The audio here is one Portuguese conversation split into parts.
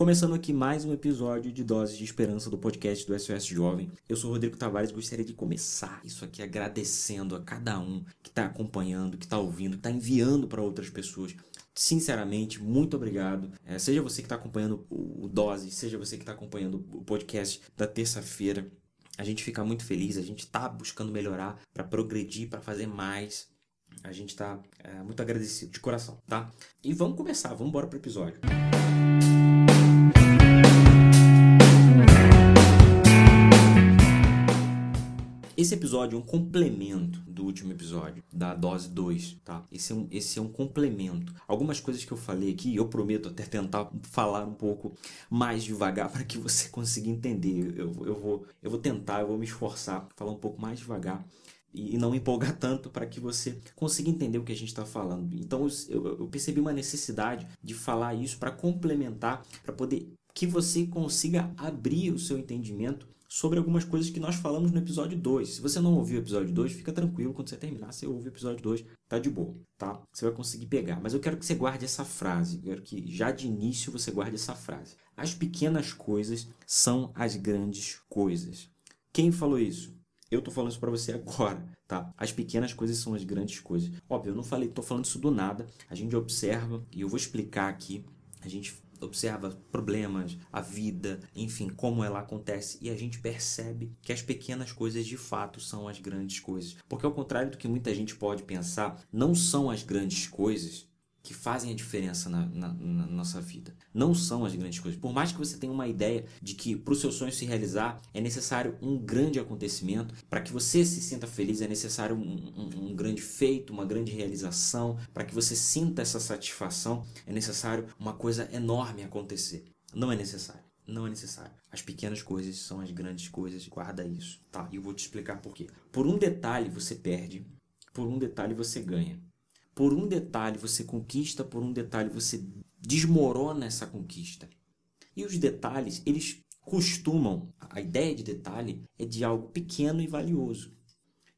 Começando aqui mais um episódio de Doses de Esperança do podcast do SOS Jovem. Eu sou Rodrigo Tavares e gostaria de começar isso aqui agradecendo a cada um que está acompanhando, que está ouvindo, que está enviando para outras pessoas. Sinceramente, muito obrigado. É, seja você que está acompanhando o Dose, seja você que está acompanhando o podcast da terça-feira. A gente fica muito feliz, a gente está buscando melhorar para progredir, para fazer mais. A gente está é, muito agradecido de coração, tá? E vamos começar, vamos embora para o episódio. Esse episódio é um complemento do último episódio, da dose 2, tá? Esse é um, esse é um complemento. Algumas coisas que eu falei aqui, eu prometo até tentar falar um pouco mais devagar para que você consiga entender. Eu, eu, vou, eu vou tentar, eu vou me esforçar, falar um pouco mais devagar e não empolgar tanto para que você consiga entender o que a gente está falando. Então eu, eu, percebi uma necessidade de falar isso para complementar, para poder que você consiga abrir o seu entendimento sobre algumas coisas que nós falamos no episódio 2. Se você não ouviu o episódio 2, fica tranquilo, quando você terminar, você ouve o episódio 2, tá de boa, tá? Você vai conseguir pegar. Mas eu quero que você guarde essa frase, eu quero que já de início você guarde essa frase. As pequenas coisas são as grandes coisas. Quem falou isso? Eu tô falando isso para você agora, tá? As pequenas coisas são as grandes coisas. Óbvio, eu não falei, tô falando isso do nada. A gente observa e eu vou explicar aqui. A gente observa problemas, a vida, enfim, como ela acontece e a gente percebe que as pequenas coisas de fato são as grandes coisas. Porque ao contrário do que muita gente pode pensar, não são as grandes coisas que fazem a diferença na, na, na, nossa vida. Não são as grandes coisas. Por mais que você tenha uma ideia de que para o seu sonho se realizar é necessário um grande acontecimento, para que você se sinta feliz é necessário um, um, um grande feito, uma grande realização, para que você sinta essa satisfação é necessário uma coisa enorme acontecer. Não é necessário. Não é necessário. As pequenas coisas são as grandes coisas. Guarda isso, tá? E eu vou te explicar por quê. Por um detalhe você perde, por um detalhe você ganha por um detalhe você conquista, por um detalhe você desmorona essa conquista. E os detalhes, eles costumam, a ideia de detalhe é de algo pequeno e valioso.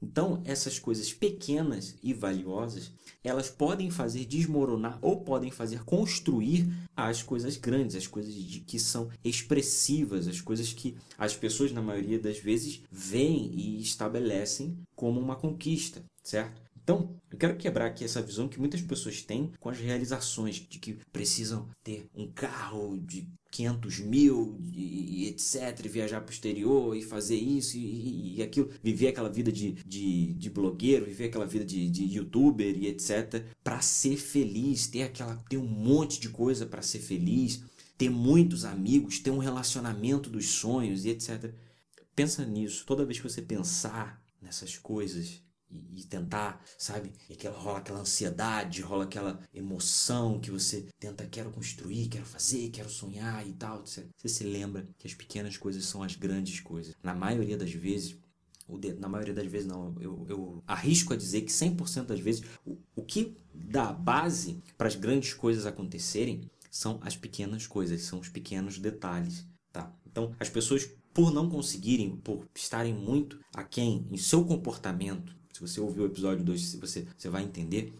Então, essas coisas pequenas e valiosas, elas podem fazer desmoronar ou podem fazer construir as coisas grandes, as coisas de, que são expressivas, as coisas que as pessoas, na maioria das vezes, veem e estabelecem como uma conquista, certo? Então, eu quero quebrar aqui essa visão que muitas pessoas têm com as realizações, de que precisam ter um carro de 500 mil e, etc, e viajar para o exterior e fazer isso e, e, aquilo, viver aquela vida de, de, de blogueiro, viver aquela vida de, de youtuber e etc, para ser feliz, ter, aquela, ter um monte de coisa para ser feliz, ter muitos amigos, ter um relacionamento dos sonhos e etc. Pensa nisso, toda vez que você pensar nessas coisas, e, e, tentar, sabe? E aquela, rola aquela ansiedade, rola aquela emoção que você tenta, quero construir, quero fazer, quero sonhar e tal. Você, você se lembra que as pequenas coisas são as grandes coisas. Na maioria das vezes, na maioria das vezes não, eu, eu arrisco a dizer que 100% das vezes o, o que dá base para as grandes coisas acontecerem são as pequenas coisas, são os pequenos detalhes, tá? Então, as pessoas por não conseguirem, por estarem muito aquém em seu comportamento, se você ouviu o episódio 2, você, você vai entender.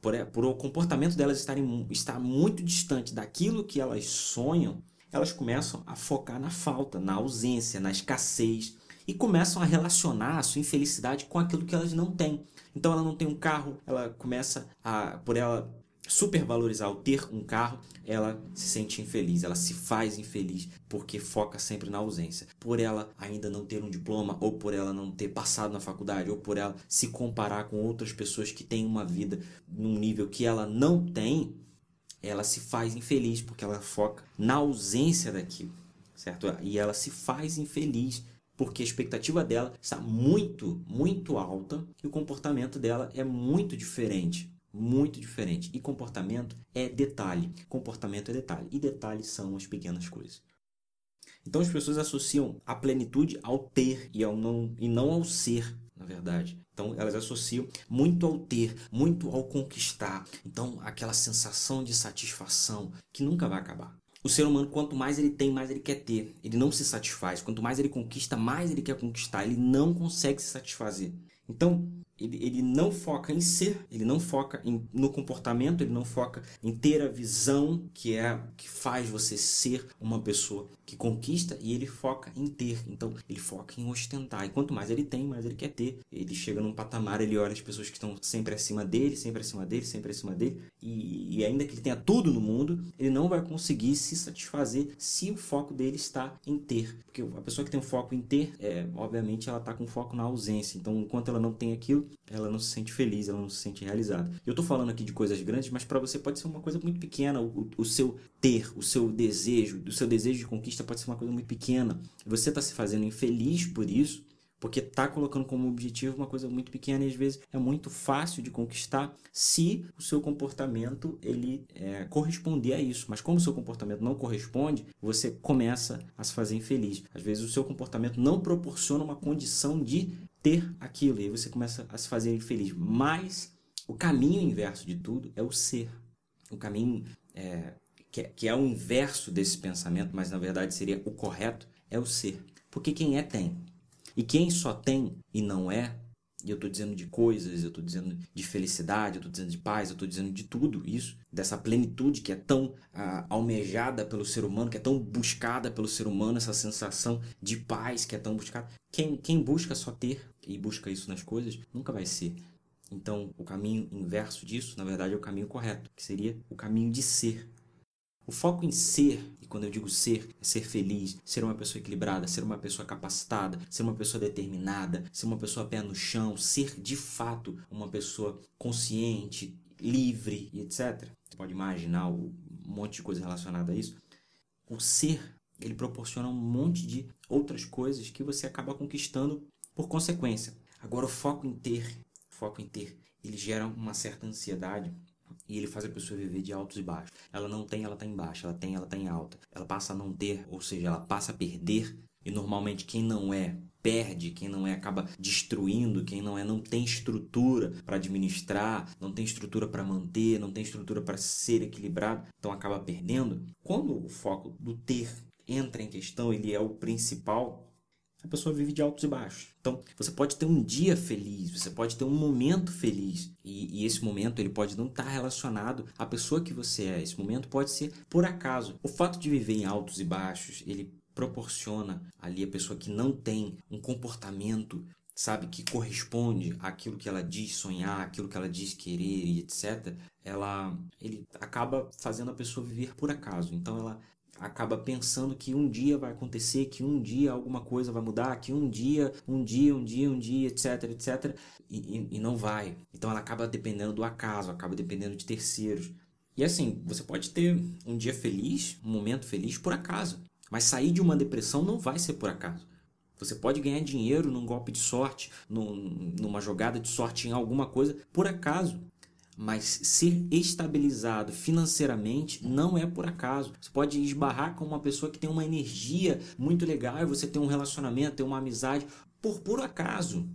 Por, por o comportamento delas estarem, estar muito distante daquilo que elas sonham, elas começam a focar na falta, na ausência, na escassez e começam a relacionar a sua infelicidade com aquilo que elas não têm. Então ela não tem um carro, ela começa a, por ela supervalorizar o ter um carro, ela se sente infeliz, ela se faz infeliz porque foca sempre na ausência. Por ela ainda não ter um diploma, ou por ela não ter passado na faculdade, ou por ela se comparar com outras pessoas que têm uma vida num nível que ela não tem, ela se faz infeliz porque ela foca na ausência daquilo, certo? E ela se faz infeliz porque a expectativa dela está muito, muito alta e o comportamento dela é muito diferente muito diferente. E comportamento é detalhe. Comportamento é detalhe. E detalhes são as pequenas coisas. Então as pessoas associam a plenitude ao ter e, ao não, e não ao ser, na verdade. Então elas associam muito ao ter, muito ao conquistar. Então aquela sensação de satisfação que nunca vai acabar. O ser humano, quanto mais ele tem, mais ele quer ter. Ele não se satisfaz. Quanto mais ele conquista, mais ele quer conquistar. Ele não consegue se satisfazer. Então, ele, ele não foca em ser, ele não foca em, no comportamento, ele não foca em ter a visão que é que faz você ser uma pessoa que conquista e ele foca em ter. Então, ele foca em ostentar. E quanto mais ele tem, mais ele quer ter. Ele chega num patamar, ele olha as pessoas que estão sempre acima dele, sempre acima dele, sempre acima dele. E, e ainda que ele tenha tudo no mundo, ele não vai conseguir se satisfazer se o foco dele está em ter. Porque a pessoa que tem um foco em ter, é, obviamente, ela está com foco na ausência. Então, enquanto ela não tem aquilo, ela não se sente feliz, ela não se sente realizada. Eu estou falando aqui de coisas grandes, mas para você pode ser uma coisa muito pequena. O, o seu ter, o seu desejo, o seu desejo de conquista pode ser uma coisa muito pequena. Você está se fazendo infeliz por isso, porque está colocando como objetivo uma coisa muito pequena e às vezes é muito fácil de conquistar se o seu comportamento ele é, corresponder a isso. Mas como o seu comportamento não corresponde, você começa a se fazer infeliz. Às vezes o seu comportamento não proporciona uma condição de ter aquilo e aí você começa a se fazer infeliz. Mas o caminho inverso de tudo é o ser. O caminho é, que, é, que é o inverso desse pensamento, mas na verdade seria o correto, é o ser. Porque quem é, tem. E quem só tem e não é, e eu estou dizendo de coisas, eu estou dizendo de felicidade, eu estou dizendo de paz, eu estou dizendo de tudo isso, dessa plenitude que é tão ah, almejada pelo ser humano, que é tão buscada pelo ser humano, essa sensação de paz que é tão buscada. Quem, quem busca só ter e busca isso nas coisas, nunca vai ser. Então, o caminho inverso disso, na verdade, é o caminho correto, que seria o caminho de ser, o foco em ser, e quando eu digo ser, é ser feliz, ser uma pessoa equilibrada, ser uma pessoa capacitada, ser uma pessoa determinada, ser uma pessoa pé no chão, ser de fato uma pessoa consciente, livre e etc. Você pode imaginar um monte de coisa relacionada a isso. O ser, ele proporciona um monte de outras coisas que você acaba conquistando por consequência. Agora, o foco em ter, foco em ter, ele gera uma certa ansiedade e ele faz a pessoa viver de altos e baixos. Ela não tem, ela está em baixa. Ela tem, ela está em alta. Ela passa a não ter, ou seja, ela passa a perder. E normalmente quem não é perde, quem não é acaba destruindo, quem não é não tem estrutura para administrar, não tem estrutura para manter, não tem estrutura para ser equilibrado, então acaba perdendo. Quando o foco do ter entra em questão, ele é o principal, a pessoa vive de altos e baixos. Então, você pode ter um dia feliz, você pode ter um momento feliz. E, e, esse momento ele pode não estar relacionado à pessoa que você é. Esse momento pode ser por acaso. O fato de viver em altos e baixos, ele proporciona ali a pessoa que não tem um comportamento sabe que corresponde àquilo que ela diz sonhar, aquilo que ela diz querer e etc. Ela ele acaba fazendo a pessoa viver por acaso. Então ela acaba pensando que um dia vai acontecer, que um dia alguma coisa vai mudar, que um dia, um dia, um dia, um dia, etc, etc, e, e, e não vai. Então ela acaba dependendo do acaso, acaba dependendo de terceiros. E assim, você pode ter um dia feliz, um momento feliz por acaso, mas sair de uma depressão não vai ser por acaso. Você pode ganhar dinheiro num golpe de sorte, num, numa jogada de sorte em alguma coisa, por acaso. Mas ser estabilizado financeiramente não é por acaso. Você pode esbarrar com uma pessoa que tem uma energia muito legal você tem um relacionamento, tem uma amizade por puro acaso.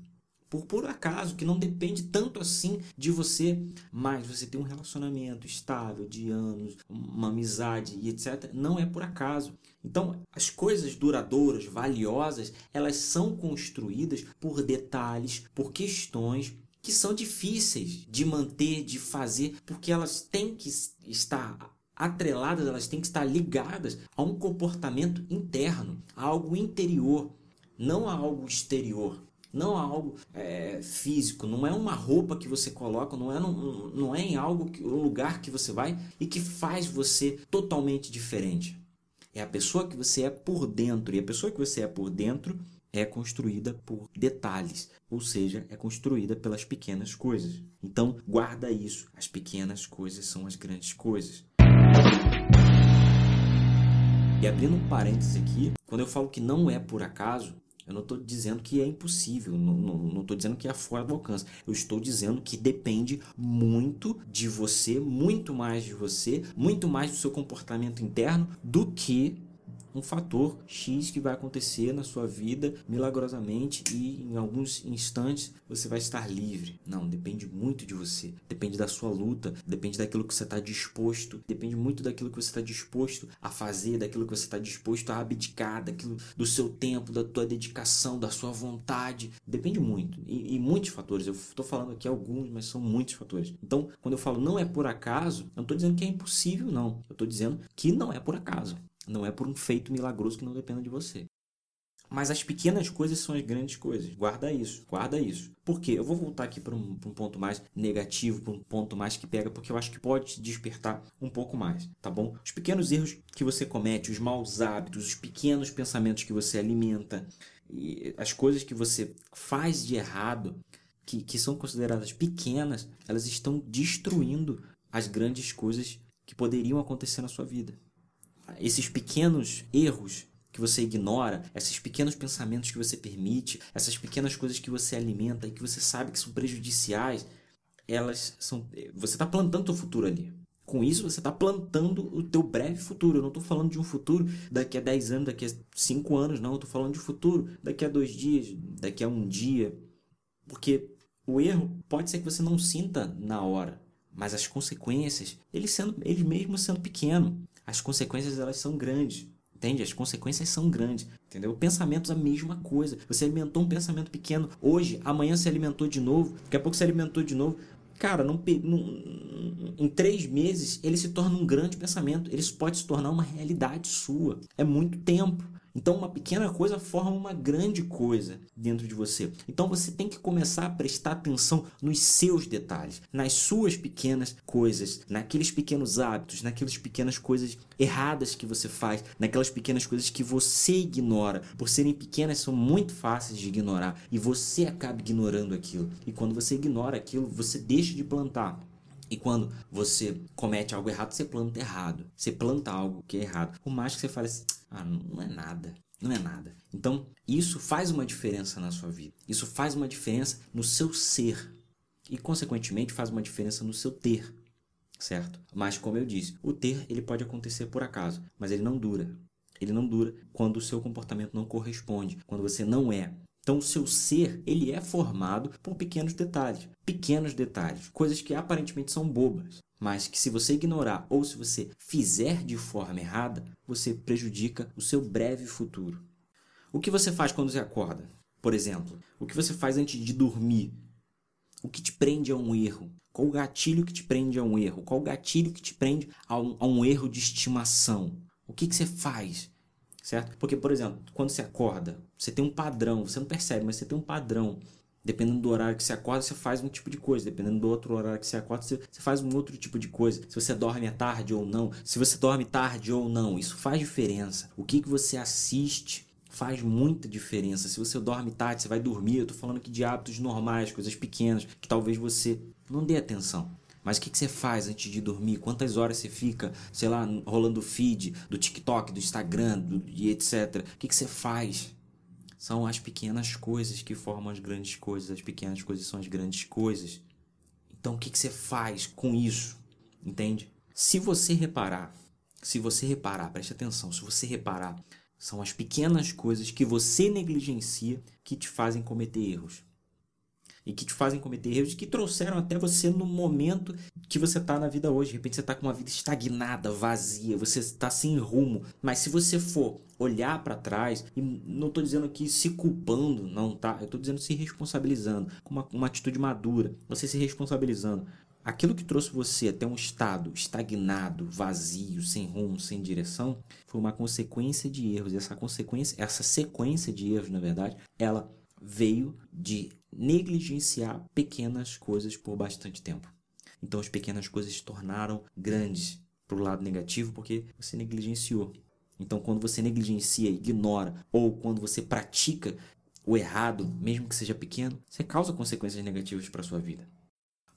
Por puro acaso, que não depende tanto assim de você, mas você tem um relacionamento estável de anos, uma amizade e etc. Não é por acaso. Então, as coisas duradouras, valiosas, elas são construídas por detalhes, por questões que são difíceis de manter, de fazer, porque elas têm que estar atreladas, elas têm que estar ligadas a um comportamento interno, a algo interior, não a algo exterior. Não a algo é, físico, não é uma roupa que você coloca, não é, não, não é em algo, que, um lugar que você vai e que faz você totalmente diferente. É a pessoa que você é por dentro. E a pessoa que você é por dentro é construída por detalhes, ou seja, é construída pelas pequenas coisas. Então, guarda isso. As pequenas coisas são as grandes coisas. E abrindo um parênteses aqui, quando eu falo que não é por acaso, eu não estou dizendo que é impossível, não estou dizendo que é fora do alcance. Eu estou dizendo que depende muito de você, muito mais de você, muito mais do seu comportamento interno do que um fator X que vai acontecer na sua vida milagrosamente e em alguns instantes você vai estar livre. Não, depende muito de você. Depende da sua luta, depende daquilo que você está disposto, depende muito daquilo que você está disposto a fazer, daquilo que você está disposto a abdicar, daquilo do seu tempo, da tua dedicação, da sua vontade. Depende muito. E, e muitos fatores. Eu estou falando aqui alguns, mas são muitos fatores. Então, quando eu falo não é por acaso, eu não estou dizendo que é impossível, não. Eu estou dizendo que não é por acaso. Não é por um feito milagroso que não dependa de você. Mas as pequenas coisas são as grandes coisas. Guarda isso, guarda isso. Por quê? Eu vou voltar aqui para um, um, ponto mais negativo, para um ponto mais que pega, porque eu acho que pode despertar um pouco mais, tá bom? Os pequenos erros que você comete, os maus hábitos, os pequenos pensamentos que você alimenta, e as coisas que você faz de errado, que, que são consideradas pequenas, elas estão destruindo as grandes coisas que poderiam acontecer na sua vida. Esses pequenos erros que você ignora, esses pequenos pensamentos que você permite, essas pequenas coisas que você alimenta e que você sabe que são prejudiciais, elas são. Você está plantando o futuro ali. Com isso, você está plantando o teu breve futuro. Eu não estou falando de um futuro daqui a 10 anos, daqui a 5 anos, não. Eu estou falando de futuro daqui a dois dias, daqui a um dia. Porque o erro pode ser que você não sinta na hora, mas as consequências, ele, sendo, ele mesmo sendo pequeno, as consequências elas são grandes. Entende? As consequências são grandes. Entendeu? Pensamentos a mesma coisa. Você alimentou um pensamento pequeno hoje, amanhã se alimentou de novo, daqui a pouco se alimentou de novo. Cara, não, não, em três meses ele se torna um grande pensamento. Ele pode se tornar uma realidade sua. É muito tempo. Então, uma pequena coisa forma uma grande coisa dentro de você. Então, você tem que começar a prestar atenção nos seus detalhes, nas suas pequenas coisas, naqueles pequenos hábitos, naquelas pequenas coisas erradas que você faz, naquelas pequenas coisas que você ignora. Por serem pequenas, são muito fáceis de ignorar e você acaba ignorando aquilo. E quando você ignora aquilo, você deixa de plantar. E quando você comete algo errado, você planta errado. Você planta algo que é errado. Por mais que você fale assim, ah, não é nada. Não é nada. Então, isso faz uma diferença na sua vida. Isso faz uma diferença no seu ser. E, consequentemente, faz uma diferença no seu ter. Certo? Mas, como eu disse, o ter ele pode acontecer por acaso, mas ele não dura. Ele não dura quando o seu comportamento não corresponde, quando você não é. Então, o seu ser ele é formado por pequenos detalhes, pequenos detalhes, coisas que aparentemente são bobas, mas que se você ignorar ou se você fizer de forma errada, você prejudica o seu breve futuro. O que você faz quando você acorda? Por exemplo, o que você faz antes de dormir? O que te prende a um erro? Qual o gatilho que te prende a um erro? Qual o gatilho que te prende a um, a um erro de estimação? O que, que você faz? Certo? Porque, por exemplo, quando você acorda, você tem um padrão, você não percebe, mas você tem um padrão Dependendo do horário que você acorda, você faz um tipo de coisa. Dependendo do outro horário que você acorda, você, faz um outro tipo de coisa. Se você dorme à tarde ou não. Se você dorme tarde ou não. Isso faz diferença. O que, que você assiste faz muita diferença. Se você dorme tarde, você vai dormir. Eu tô falando aqui de hábitos normais, coisas pequenas, que talvez você não dê atenção. Mas o que, que você faz antes de dormir? Quantas horas você fica, sei lá, rolando feed do TikTok, do Instagram do, e etc. O que, que você faz? São as pequenas coisas que formam as grandes coisas. As pequenas coisas são as grandes coisas. Então o que, que você faz com isso? Entende? Se você reparar, se você reparar, preste atenção, se você reparar, são as pequenas coisas que você negligencia que te fazem cometer erros e que te fazem cometer erros que trouxeram até você no momento que você está na vida hoje. De repente você está com uma vida estagnada, vazia, você está sem rumo. Mas se você for olhar para trás, e não estou dizendo aqui se culpando, não, tá? Eu estou dizendo se responsabilizando, com uma, uma atitude madura, você se responsabilizando. Aquilo que trouxe você até um estado estagnado, vazio, sem rumo, sem direção, foi uma consequência de erros. E essa consequência, essa sequência de erros, na verdade, ela veio de negligenciar pequenas coisas por bastante tempo. Então as pequenas coisas se tornaram grandes para o lado negativo porque você negligenciou. Então quando você negligencia, ignora ou quando você pratica o errado, mesmo que seja pequeno, você causa consequências negativas para sua vida.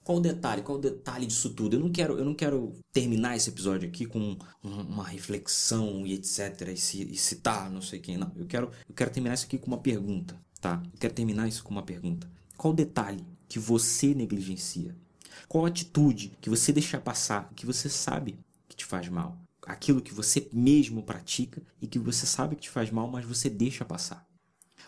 Qual o detalhe? Qual o detalhe disso tudo? Eu não quero, eu não quero terminar esse episódio aqui com uma reflexão e etc. E, citar não sei quem, não. Eu quero, eu quero terminar isso aqui com uma pergunta. Tá? quero terminar isso com uma pergunta. Qual detalhe que você negligencia? Qual atitude que você deixa passar, que você sabe que te faz mal? aquilo que você mesmo pratica e que você sabe que te faz mal, mas você deixa passar.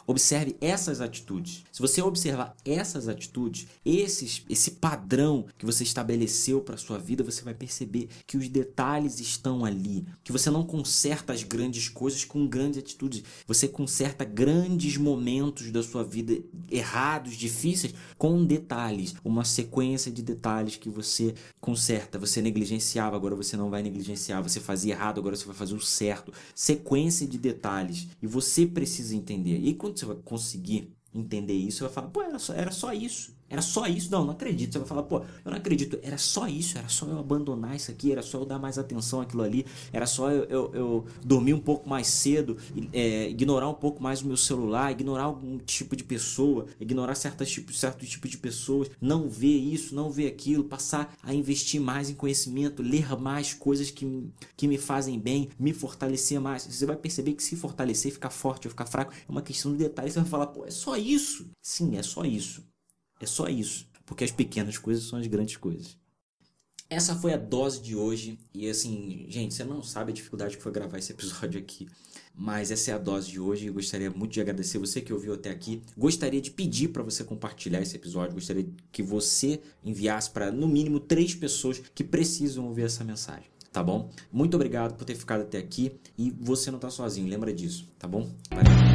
Observe essas atitudes. Se você observar essas atitudes, esses, esse padrão que você estabeleceu para sua vida, você vai perceber que os detalhes estão ali, que você não conserta as grandes coisas com grandes atitudes. Você conserta grandes momentos da sua vida errados, difíceis, com detalhes, uma sequência de detalhes que você conserta. Você negligenciava, agora você não vai negligenciar. Você fazia errado, agora você vai fazer o certo. Sequência de detalhes. E você precisa entender. E quando você vai conseguir entender isso, você vai falar, pô, era só, era só isso. Era só isso? Não, não acredito. Você vai falar, pô, eu não acredito. Era só isso, era só eu abandonar isso aqui, era só eu dar mais atenção àquilo ali, era só eu, eu, eu dormir um pouco mais cedo, é, ignorar um pouco mais o meu celular, ignorar algum tipo de pessoa, ignorar certos tipos, certo tipo de pessoas, não ver isso, não ver aquilo, passar a investir mais em conhecimento, ler mais coisas que, que me fazem bem, me fortalecer mais. Você vai perceber que se fortalecer, ficar forte ou ficar fraco, é uma questão de detalhes. Você vai falar, pô, é só isso. Sim, é só isso. É só isso. Porque as pequenas coisas são as grandes coisas. Essa foi a dose de hoje. E assim, gente, você não sabe a dificuldade que foi gravar esse episódio aqui. Mas essa é a dose de hoje. Eu gostaria muito de agradecer você que ouviu até aqui. Gostaria de pedir para você compartilhar esse episódio. Gostaria que você enviasse para no mínimo três pessoas que precisam ouvir essa mensagem. Tá bom? Muito obrigado por ter ficado até aqui. E você não está sozinho, lembra disso, tá bom? Valeu.